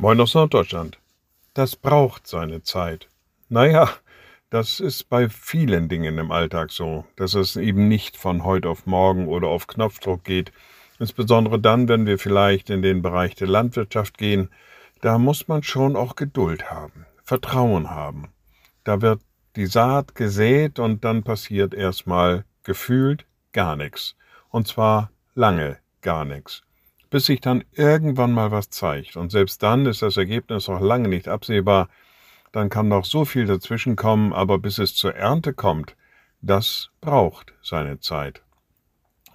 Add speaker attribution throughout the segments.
Speaker 1: Moin aus Norddeutschland. Das braucht seine Zeit. Naja, das ist bei vielen Dingen im Alltag so, dass es eben nicht von heute auf morgen oder auf Knopfdruck geht. Insbesondere dann, wenn wir vielleicht in den Bereich der Landwirtschaft gehen, da muss man schon auch Geduld haben, Vertrauen haben. Da wird die Saat gesät und dann passiert erstmal gefühlt gar nichts. Und zwar lange gar nichts. Bis sich dann irgendwann mal was zeigt. Und selbst dann ist das Ergebnis noch lange nicht absehbar, dann kann noch so viel dazwischen kommen, aber bis es zur Ernte kommt, das braucht seine Zeit.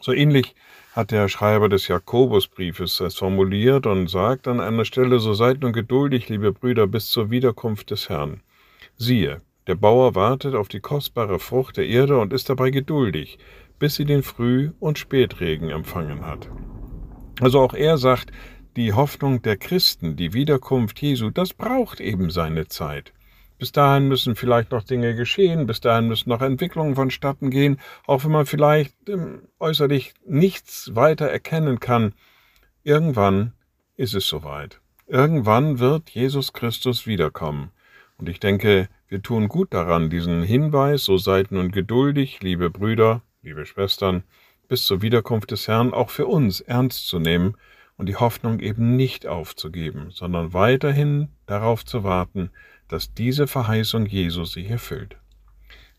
Speaker 1: So ähnlich hat der Schreiber des Jakobusbriefes es formuliert und sagt an einer Stelle, so seid nun geduldig, liebe Brüder, bis zur Wiederkunft des Herrn. Siehe, der Bauer wartet auf die kostbare Frucht der Erde und ist dabei geduldig, bis sie den Früh- und Spätregen empfangen hat. Also auch er sagt, die Hoffnung der Christen, die Wiederkunft Jesu, das braucht eben seine Zeit. Bis dahin müssen vielleicht noch Dinge geschehen, bis dahin müssen noch Entwicklungen vonstatten gehen, auch wenn man vielleicht ähm, äußerlich nichts weiter erkennen kann. Irgendwann ist es soweit. Irgendwann wird Jesus Christus wiederkommen. Und ich denke, wir tun gut daran, diesen Hinweis, so seid nun geduldig, liebe Brüder, liebe Schwestern, bis zur Wiederkunft des Herrn auch für uns ernst zu nehmen und die Hoffnung eben nicht aufzugeben, sondern weiterhin darauf zu warten, dass diese Verheißung Jesus sich erfüllt.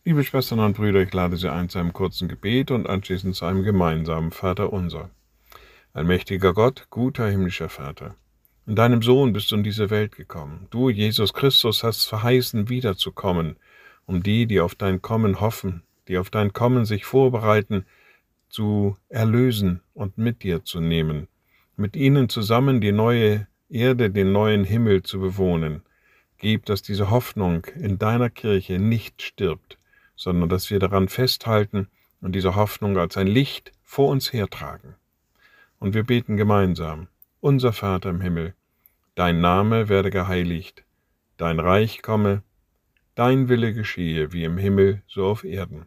Speaker 1: Liebe Schwestern und Brüder, ich lade Sie ein zu einem kurzen Gebet und anschließend zu einem gemeinsamen Vater unser. Allmächtiger Gott, guter himmlischer Vater, in deinem Sohn bist du in diese Welt gekommen. Du, Jesus Christus, hast verheißen, wiederzukommen, um die, die auf dein Kommen hoffen, die auf dein Kommen sich vorbereiten, zu erlösen und mit dir zu nehmen mit ihnen zusammen die neue Erde, den neuen Himmel zu bewohnen. Gib, dass diese Hoffnung in deiner Kirche nicht stirbt, sondern dass wir daran festhalten und diese Hoffnung als ein Licht vor uns hertragen. Und wir beten gemeinsam, unser Vater im Himmel, dein Name werde geheiligt, dein Reich komme, dein Wille geschehe wie im Himmel so auf Erden.